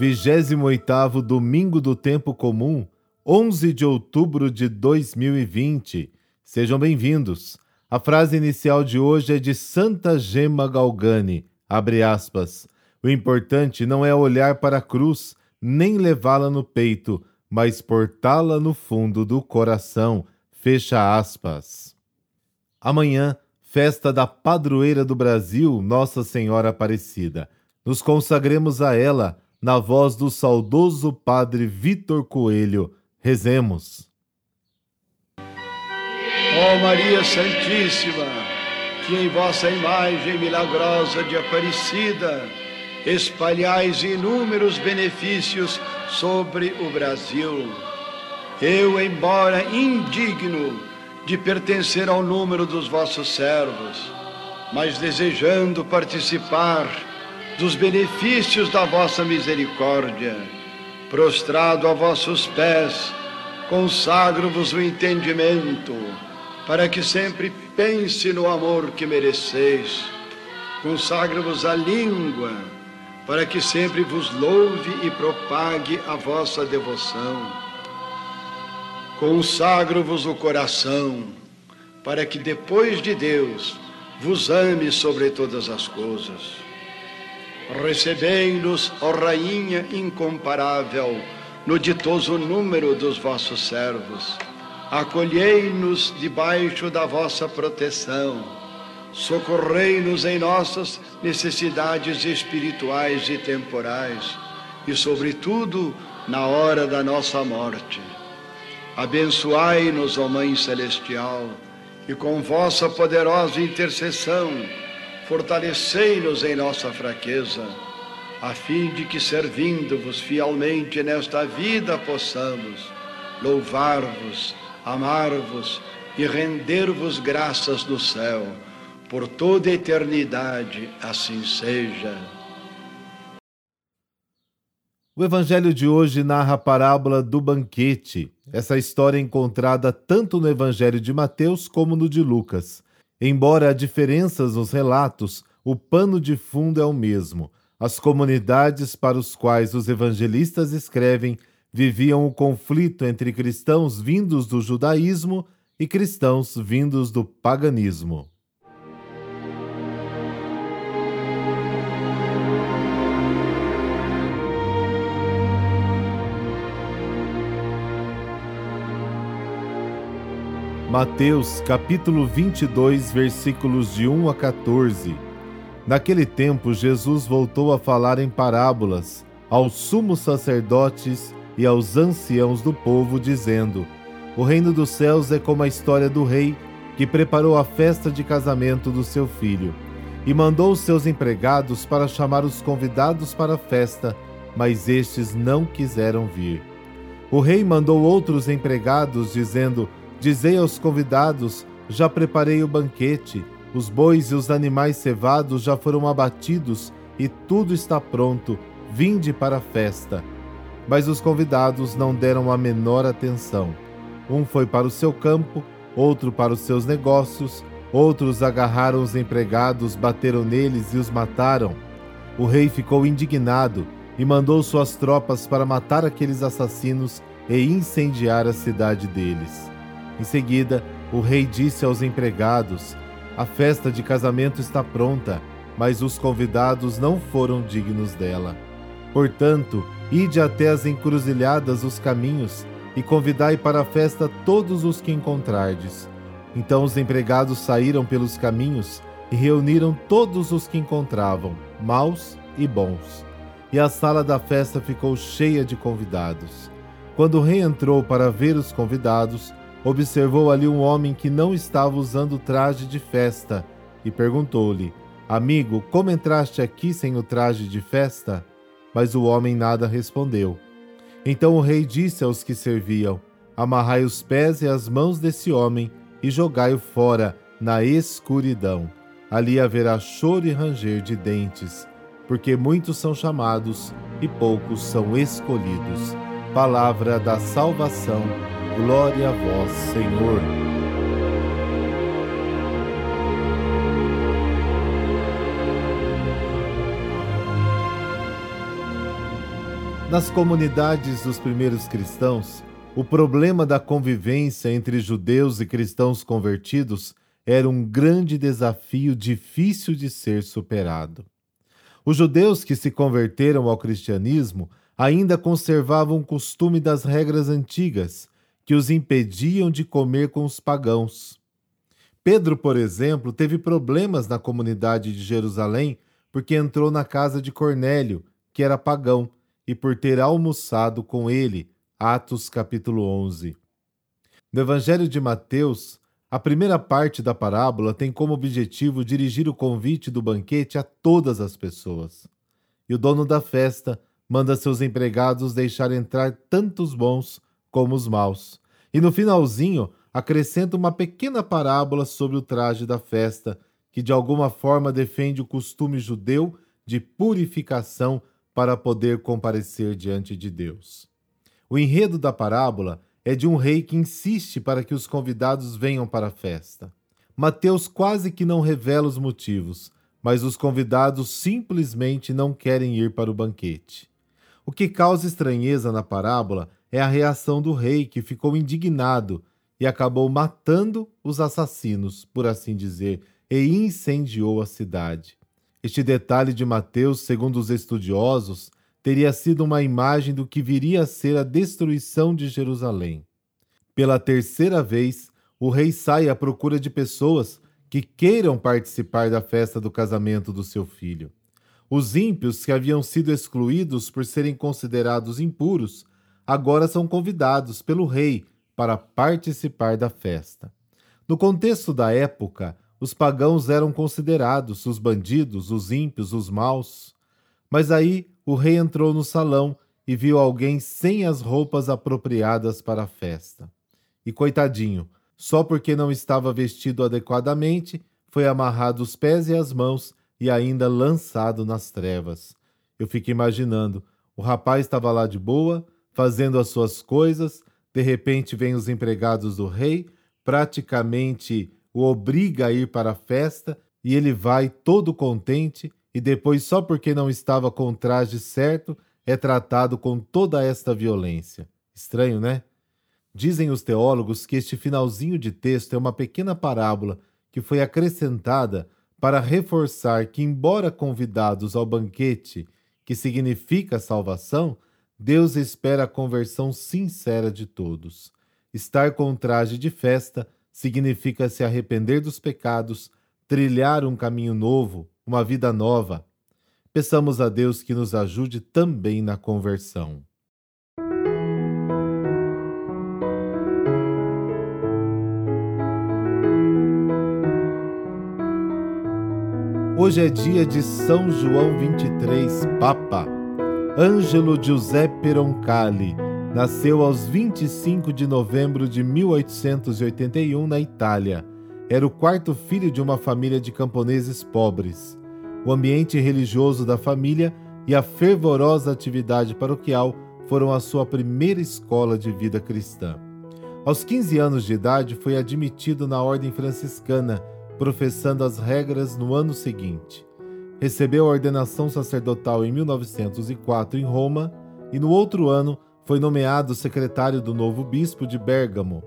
28º domingo do tempo comum, 11 de outubro de 2020. Sejam bem-vindos. A frase inicial de hoje é de Santa Gema Galgani, abre aspas. O importante não é olhar para a cruz, nem levá-la no peito, mas portá-la no fundo do coração, fecha aspas. Amanhã, festa da padroeira do Brasil, Nossa Senhora Aparecida. Nos consagremos a ela, na voz do saudoso Padre Vitor Coelho. Rezemos. Ó Maria Santíssima, que em vossa imagem milagrosa de Aparecida espalhais inúmeros benefícios sobre o Brasil. Eu, embora indigno de pertencer ao número dos vossos servos, mas desejando participar dos benefícios da vossa misericórdia, prostrado a vossos pés, consagro-vos o entendimento, para que sempre pense no amor que mereceis. Consagro-vos a língua, para que sempre vos louve e propague a vossa devoção. Consagro-vos o coração, para que depois de Deus vos ame sobre todas as coisas. Recebei-nos, ó Rainha incomparável, no ditoso número dos vossos servos. Acolhei-nos debaixo da vossa proteção socorrei-nos em nossas necessidades espirituais e temporais e, sobretudo, na hora da nossa morte. Abençoai-nos, ó Mãe Celestial, e com vossa poderosa intercessão, fortalecei-nos em nossa fraqueza, a fim de que, servindo-vos fielmente nesta vida, possamos louvar-vos, amar-vos e render-vos graças no céu por toda a eternidade, assim seja. O evangelho de hoje narra a parábola do banquete. Essa história é encontrada tanto no evangelho de Mateus como no de Lucas. Embora há diferenças nos relatos, o pano de fundo é o mesmo. As comunidades para os quais os evangelistas escrevem viviam o conflito entre cristãos vindos do judaísmo e cristãos vindos do paganismo. Mateus capítulo 22, versículos de 1 a 14. Naquele tempo, Jesus voltou a falar em parábolas aos sumos sacerdotes e aos anciãos do povo, dizendo: O reino dos céus é como a história do rei que preparou a festa de casamento do seu filho e mandou os seus empregados para chamar os convidados para a festa, mas estes não quiseram vir. O rei mandou outros empregados, dizendo: Dizei aos convidados: já preparei o banquete, os bois e os animais cevados já foram abatidos e tudo está pronto, vinde para a festa. Mas os convidados não deram a menor atenção. Um foi para o seu campo, outro para os seus negócios, outros agarraram os empregados, bateram neles e os mataram. O rei ficou indignado e mandou suas tropas para matar aqueles assassinos e incendiar a cidade deles. Em seguida, o rei disse aos empregados: A festa de casamento está pronta, mas os convidados não foram dignos dela. Portanto, ide até as encruzilhadas dos caminhos e convidai para a festa todos os que encontrardes. Então os empregados saíram pelos caminhos e reuniram todos os que encontravam, maus e bons. E a sala da festa ficou cheia de convidados. Quando o rei entrou para ver os convidados, observou ali um homem que não estava usando traje de festa e perguntou-lhe: Amigo, como entraste aqui sem o traje de festa? Mas o homem nada respondeu. Então o rei disse aos que serviam: Amarrai os pés e as mãos desse homem e jogai-o fora na escuridão. Ali haverá choro e ranger de dentes, porque muitos são chamados e poucos são escolhidos. Palavra da salvação. Glória a vós, Senhor. Nas comunidades dos primeiros cristãos, o problema da convivência entre judeus e cristãos convertidos era um grande desafio difícil de ser superado. Os judeus que se converteram ao cristianismo ainda conservavam o costume das regras antigas, que os impediam de comer com os pagãos. Pedro, por exemplo, teve problemas na comunidade de Jerusalém porque entrou na casa de Cornélio, que era pagão, e por ter almoçado com ele. Atos capítulo 11. No Evangelho de Mateus, a primeira parte da parábola tem como objetivo dirigir o convite do banquete a todas as pessoas. E o dono da festa manda seus empregados deixar entrar tanto os bons como os maus. E no finalzinho, acrescenta uma pequena parábola sobre o traje da festa, que de alguma forma defende o costume judeu de purificação para poder comparecer diante de Deus. O enredo da parábola é de um rei que insiste para que os convidados venham para a festa. Mateus quase que não revela os motivos, mas os convidados simplesmente não querem ir para o banquete. O que causa estranheza na parábola é a reação do rei, que ficou indignado e acabou matando os assassinos, por assim dizer, e incendiou a cidade. Este detalhe de Mateus, segundo os estudiosos, teria sido uma imagem do que viria a ser a destruição de Jerusalém. Pela terceira vez, o rei sai à procura de pessoas que queiram participar da festa do casamento do seu filho. Os ímpios que haviam sido excluídos por serem considerados impuros, agora são convidados pelo rei para participar da festa. No contexto da época, os pagãos eram considerados os bandidos, os ímpios, os maus. Mas aí o rei entrou no salão e viu alguém sem as roupas apropriadas para a festa. E coitadinho, só porque não estava vestido adequadamente, foi amarrado os pés e as mãos e ainda lançado nas trevas. Eu fico imaginando, o rapaz estava lá de boa, fazendo as suas coisas, de repente vêm os empregados do rei, praticamente o obriga a ir para a festa e ele vai todo contente e depois, só porque não estava com o traje certo, é tratado com toda esta violência. Estranho, né? Dizem os teólogos que este finalzinho de texto é uma pequena parábola que foi acrescentada para reforçar que, embora convidados ao banquete, que significa salvação, Deus espera a conversão sincera de todos. Estar com traje de festa significa se arrepender dos pecados, trilhar um caminho novo, uma vida nova. Peçamos a Deus que nos ajude também na conversão. Hoje é dia de São João 23, Papa. Ângelo Giuseppe Roncalli Nasceu aos 25 de novembro de 1881 na Itália. Era o quarto filho de uma família de camponeses pobres. O ambiente religioso da família e a fervorosa atividade paroquial foram a sua primeira escola de vida cristã. Aos 15 anos de idade, foi admitido na ordem franciscana, professando as regras no ano seguinte. Recebeu a ordenação sacerdotal em 1904 em Roma e no outro ano foi nomeado secretário do novo bispo de Bérgamo.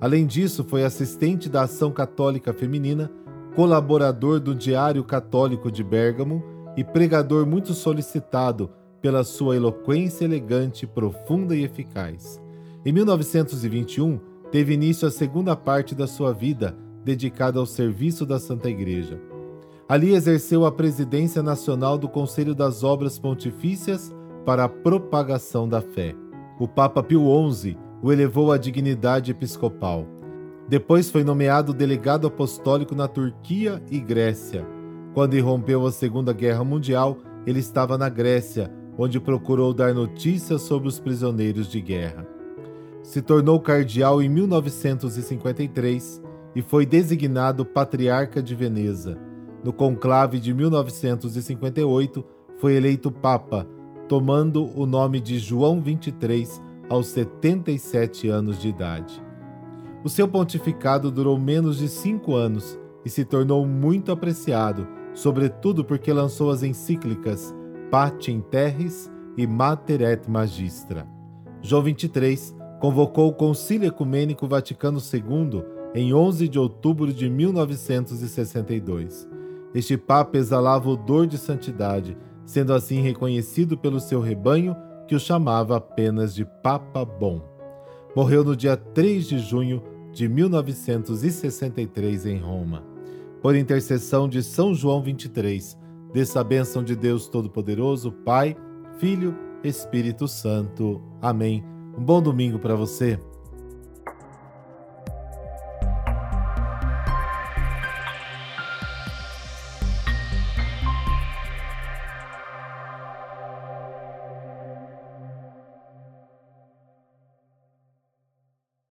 Além disso, foi assistente da Ação Católica Feminina, colaborador do Diário Católico de Bérgamo e pregador muito solicitado pela sua eloquência elegante, profunda e eficaz. Em 1921, teve início a segunda parte da sua vida, dedicada ao serviço da Santa Igreja. Ali exerceu a presidência nacional do Conselho das Obras Pontifícias para a propagação da fé o Papa Pio XI o elevou à dignidade episcopal. Depois foi nomeado delegado apostólico na Turquia e Grécia. Quando irrompeu a Segunda Guerra Mundial, ele estava na Grécia, onde procurou dar notícias sobre os prisioneiros de guerra. Se tornou cardeal em 1953 e foi designado patriarca de Veneza. No conclave de 1958, foi eleito papa tomando o nome de João 23 aos 77 anos de idade. O seu pontificado durou menos de cinco anos e se tornou muito apreciado, sobretudo porque lançou as encíclicas Patim Terris e Mater et Magistra. João 23 convocou o Concílio Ecumênico Vaticano II em 11 de outubro de 1962. Este Papa exalava odor de santidade, sendo assim reconhecido pelo seu rebanho, que o chamava apenas de Papa Bom. Morreu no dia 3 de junho de 1963 em Roma. Por intercessão de São João 23, dessa bênção de Deus Todo-Poderoso, Pai, Filho, Espírito Santo. Amém. Um bom domingo para você.